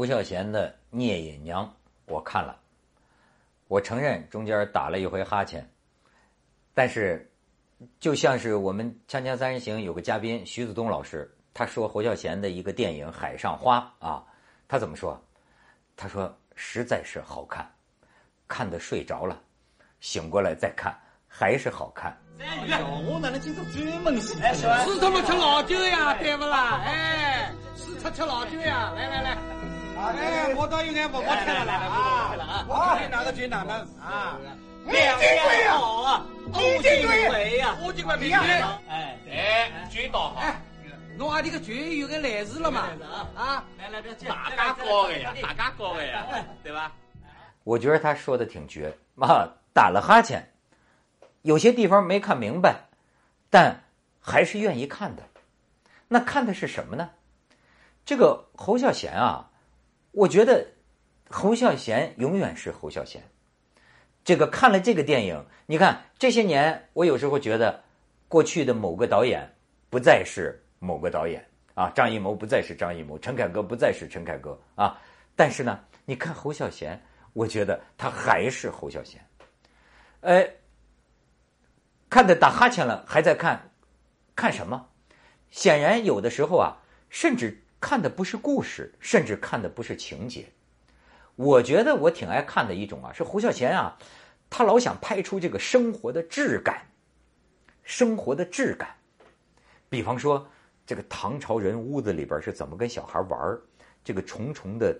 侯孝贤的《聂隐娘》，我看了，我承认中间打了一回哈欠，但是就像是我们《锵锵三人行》有个嘉宾徐子东老师，他说侯孝贤的一个电影《海上花》啊，他怎么说？他说实在是好看，看的睡着了，醒过来再看还是好看。我哪能今朝专门是是他妈吃老酒呀，对不啦？哎，是他吃老酒呀，来来来。哎，我倒有眼不好听了啊！我今天哪个军哪能啊？李金贵呀，李金贵呀，我金贵比军哎，哎，军倒好。侬阿弟个军有个来事了嘛？啊，来来，大家高的呀，大家高的呀，对吧？我觉得他说的挺绝啊，打了哈欠，有些地方没看明白，但还是愿意看的。那看的是什么呢？这个侯孝贤啊。我觉得侯孝贤永远是侯孝贤。这个看了这个电影，你看这些年，我有时候觉得过去的某个导演不再是某个导演啊，张艺谋不再是张艺谋，陈凯歌不再是陈凯歌啊。但是呢，你看侯孝贤，我觉得他还是侯孝贤。呃，看的打哈欠了，还在看，看什么？显然有的时候啊，甚至。看的不是故事，甚至看的不是情节。我觉得我挺爱看的一种啊，是胡孝贤啊，他老想拍出这个生活的质感，生活的质感。比方说，这个唐朝人屋子里边是怎么跟小孩玩这个重重的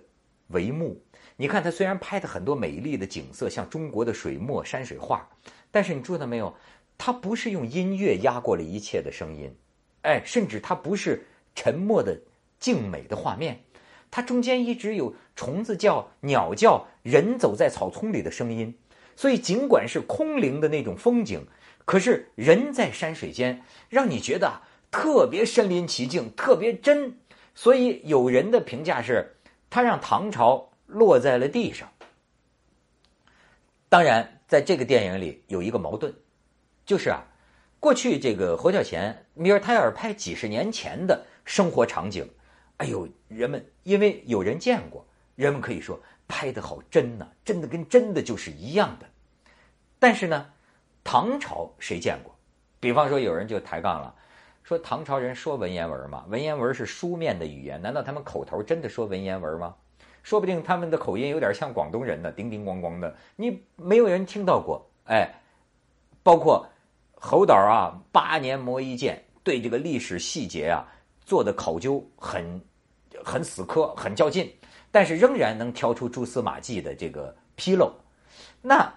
帷幕。你看他虽然拍的很多美丽的景色，像中国的水墨山水画，但是你注意到没有，他不是用音乐压过了一切的声音，哎，甚至他不是沉默的。静美的画面，它中间一直有虫子叫、鸟叫、人走在草丛里的声音，所以尽管是空灵的那种风景，可是人在山水间，让你觉得特别身临其境，特别真。所以有人的评价是，他让唐朝落在了地上。当然，在这个电影里有一个矛盾，就是啊，过去这个侯孝贤，米尔泰尔拍几十年前的生活场景。哎呦，人们因为有人见过，人们可以说拍的好真呐，真的跟真的就是一样的。但是呢，唐朝谁见过？比方说有人就抬杠了，说唐朝人说文言文吗？文言文是书面的语言，难道他们口头真的说文言文吗？说不定他们的口音有点像广东人呢，叮叮咣咣的，你没有人听到过。哎，包括侯导啊，八年磨一剑，对这个历史细节啊做的考究很。很死磕，很较劲，但是仍然能挑出蛛丝马迹的这个纰漏。那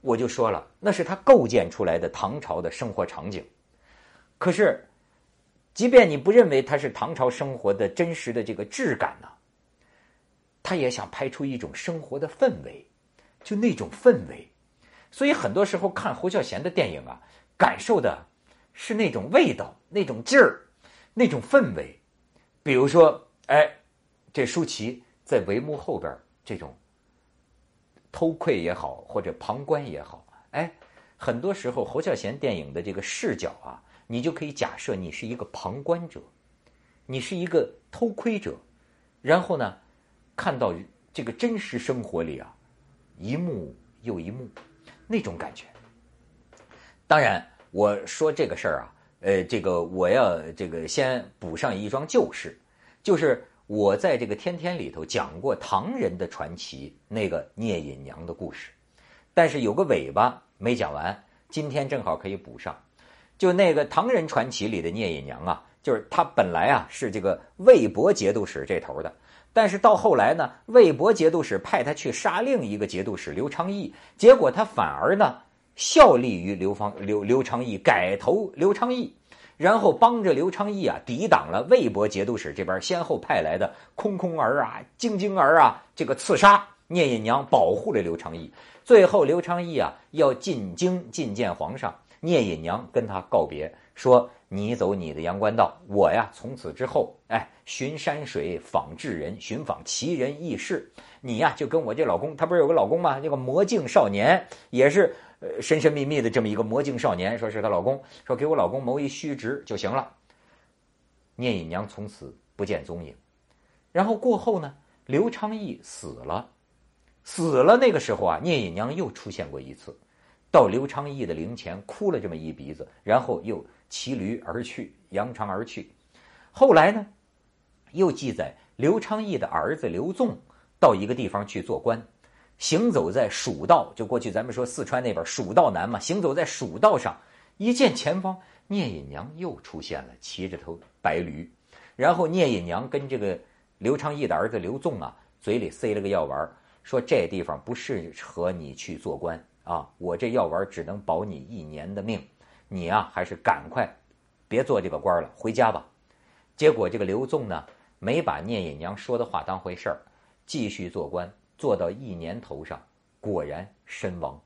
我就说了，那是他构建出来的唐朝的生活场景。可是，即便你不认为它是唐朝生活的真实的这个质感呢，他也想拍出一种生活的氛围，就那种氛围。所以很多时候看侯孝贤的电影啊，感受的是那种味道、那种劲儿、那种氛围。比如说。哎，这舒淇在帷幕后边这种偷窥也好，或者旁观也好，哎，很多时候侯孝贤电影的这个视角啊，你就可以假设你是一个旁观者，你是一个偷窥者，然后呢，看到这个真实生活里啊，一幕又一幕那种感觉。当然，我说这个事儿啊，呃，这个我要这个先补上一桩旧事。就是我在这个天天里头讲过唐人的传奇那个聂隐娘的故事，但是有个尾巴没讲完，今天正好可以补上。就那个唐人传奇里的聂隐娘啊，就是她本来啊是这个魏博节度使这头的，但是到后来呢，魏博节度使派他去杀另一个节度使刘昌义，结果他反而呢效力于刘方刘刘昌义，改投刘昌义。然后帮着刘昌义啊，抵挡了魏博节度使这边先后派来的空空儿啊、晶晶儿啊，这个刺杀聂隐娘，保护了刘昌义。最后刘昌义啊要进京觐见皇上，聂隐娘跟他告别，说：“你走你的阳关道，我呀从此之后，哎，寻山水，访智人，寻访奇人异事。你呀就跟我这老公，他不是有个老公吗？这个魔镜少年也是。”呃，神神秘秘的这么一个魔镜少年，说是她老公，说给我老公谋一虚职就行了。聂隐娘从此不见踪影。然后过后呢，刘昌义死了，死了那个时候啊，聂隐娘又出现过一次，到刘昌义的灵前哭了这么一鼻子，然后又骑驴而去，扬长而去。后来呢，又记载刘昌义的儿子刘纵到一个地方去做官，行走在蜀道，就过去咱们说四川那边蜀道难嘛，行走在蜀道上，一见前方聂隐娘又出现了，骑着头白驴，然后聂隐娘跟这个刘昌义的儿子刘纵啊，嘴里塞了个药丸，说这地方不适合你去做官啊，我这药丸只能保你一年的命，你啊还是赶快别做这个官了，回家吧。结果这个刘纵呢，没把聂隐娘说的话当回事儿，继续做官，做到一年头上，果然身亡，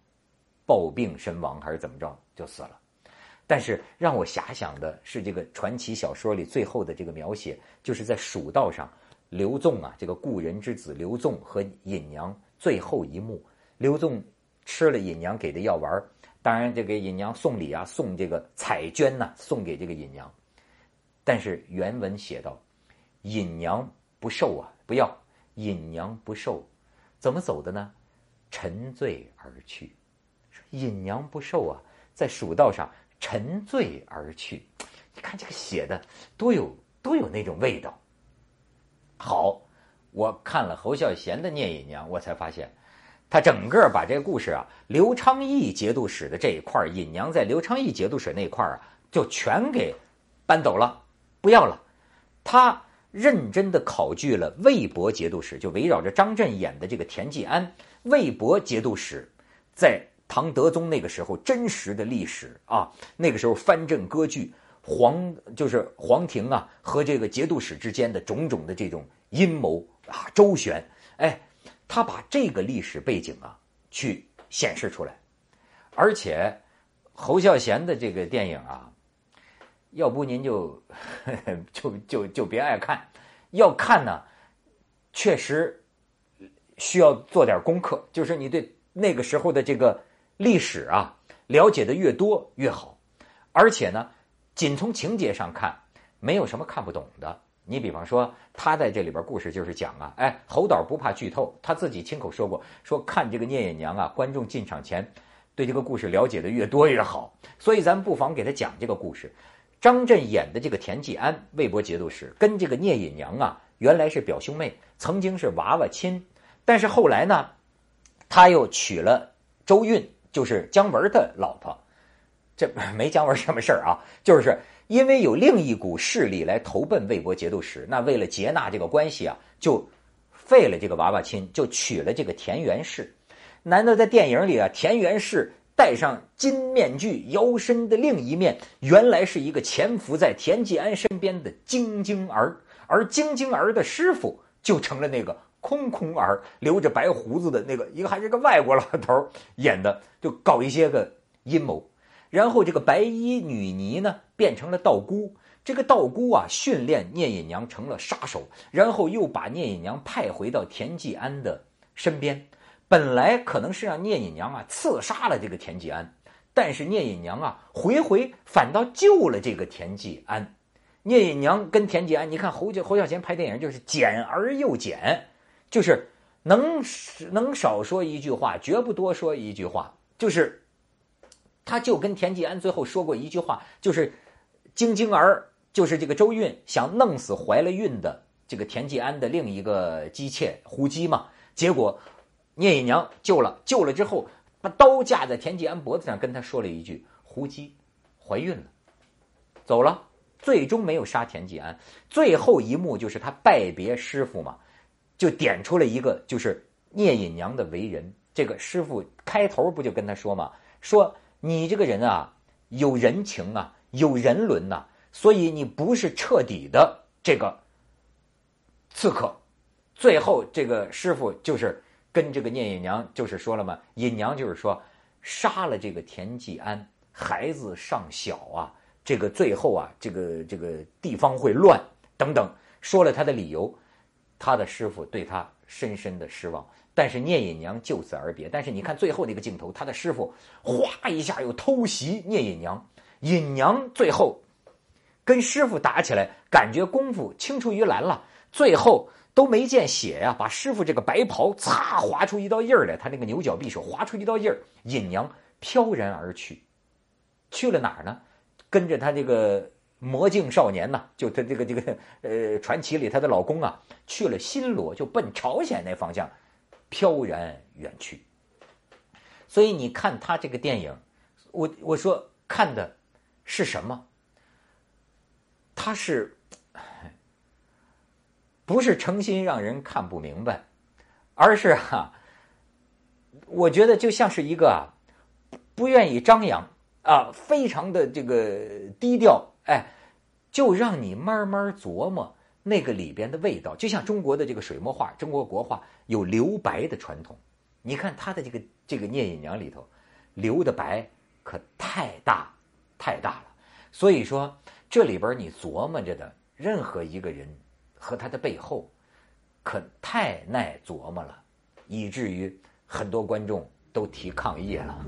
暴病身亡还是怎么着就死了。但是让我遐想的是，这个传奇小说里最后的这个描写，就是在蜀道上，刘纵啊，这个故人之子刘纵和隐娘最后一幕，刘纵吃了隐娘给的药丸，当然这个隐娘送礼啊，送这个彩绢呐，送给这个隐娘。但是原文写道：“隐娘不受啊，不要。隐娘不受，怎么走的呢？沉醉而去。隐娘不受啊，在蜀道上沉醉而去。你看这个写的多有多有那种味道。好，我看了侯孝贤的《聂隐娘》，我才发现，他整个把这个故事啊，刘昌义节度使的这一块隐娘在刘昌义节度使那一块啊，就全给搬走了。”不要了，他认真的考据了魏博节度使，就围绕着张震演的这个田季安，魏博节度使在唐德宗那个时候真实的历史啊，那个时候藩镇割据，皇就是皇庭啊和这个节度使之间的种种的这种阴谋啊周旋，哎，他把这个历史背景啊去显示出来，而且侯孝贤的这个电影啊。要不您就 就就就别爱看，要看呢，确实需要做点功课。就是你对那个时候的这个历史啊了解的越多越好，而且呢，仅从情节上看，没有什么看不懂的。你比方说，他在这里边故事就是讲啊，哎，侯导不怕剧透，他自己亲口说过，说看这个聂隐娘啊，观众进场前对这个故事了解的越多越好。所以咱不妨给他讲这个故事。张震演的这个田季安，魏博节度使，跟这个聂隐娘啊，原来是表兄妹，曾经是娃娃亲，但是后来呢，他又娶了周韵，就是姜文的老婆。这 没姜文什么事儿啊，就是因为有另一股势力来投奔魏博节度使，那为了结纳这个关系啊，就废了这个娃娃亲，就娶了这个田元氏。难道在电影里啊，田元氏？戴上金面具，腰身的另一面，原来是一个潜伏在田季安身边的晶晶儿，而晶晶儿的师傅就成了那个空空儿，留着白胡子的那个，一个还是个外国老头演的，就搞一些个阴谋。然后这个白衣女尼呢，变成了道姑，这个道姑啊，训练聂隐娘成了杀手，然后又把聂隐娘派回到田季安的身边。本来可能是让聂隐娘啊刺杀了这个田季安，但是聂隐娘啊回回反倒救了这个田季安。聂隐娘跟田季安，你看侯侯孝贤拍电影就是简而又简，就是能能少说一句话，绝不多说一句话。就是他就跟田季安最后说过一句话，就是晶晶儿就是这个周韵想弄死怀了孕的这个田季安的另一个姬妾胡姬嘛，结果。聂隐娘救了，救了之后，把刀架在田季安脖子上，跟他说了一句：“胡姬怀孕了，走了。”最终没有杀田季安。最后一幕就是他拜别师傅嘛，就点出了一个，就是聂隐娘的为人。这个师傅开头不就跟他说嘛，说你这个人啊，有人情啊，有人伦呐，所以你不是彻底的这个刺客。最后这个师傅就是。跟这个聂隐娘就是说了嘛，隐娘就是说，杀了这个田季安，孩子尚小啊，这个最后啊，这个这个地方会乱等等，说了他的理由，他的师傅对他深深的失望，但是聂隐娘就此而别。但是你看最后那个镜头，他的师傅哗一下又偷袭聂隐娘，隐娘最后跟师傅打起来，感觉功夫青出于蓝了，最后都没见血呀，把师傅这个白袍擦划出一道印儿来，他那个牛角匕首划出一道印儿，尹娘飘然而去，去了哪儿呢？跟着他这个魔镜少年呐，就他这个这个呃传奇里他的老公啊，去了新罗，就奔朝鲜那方向飘然远去。所以你看他这个电影，我我说看的是什么？他是。不是诚心让人看不明白，而是哈，我觉得就像是一个不愿意张扬啊，非常的这个低调，哎，就让你慢慢琢磨那个里边的味道。就像中国的这个水墨画，中国国画有留白的传统，你看他的这个这个聂隐娘里头留的白可太大太大了，所以说这里边你琢磨着的任何一个人。和他的背后，可太耐琢磨了，以至于很多观众都提抗议了。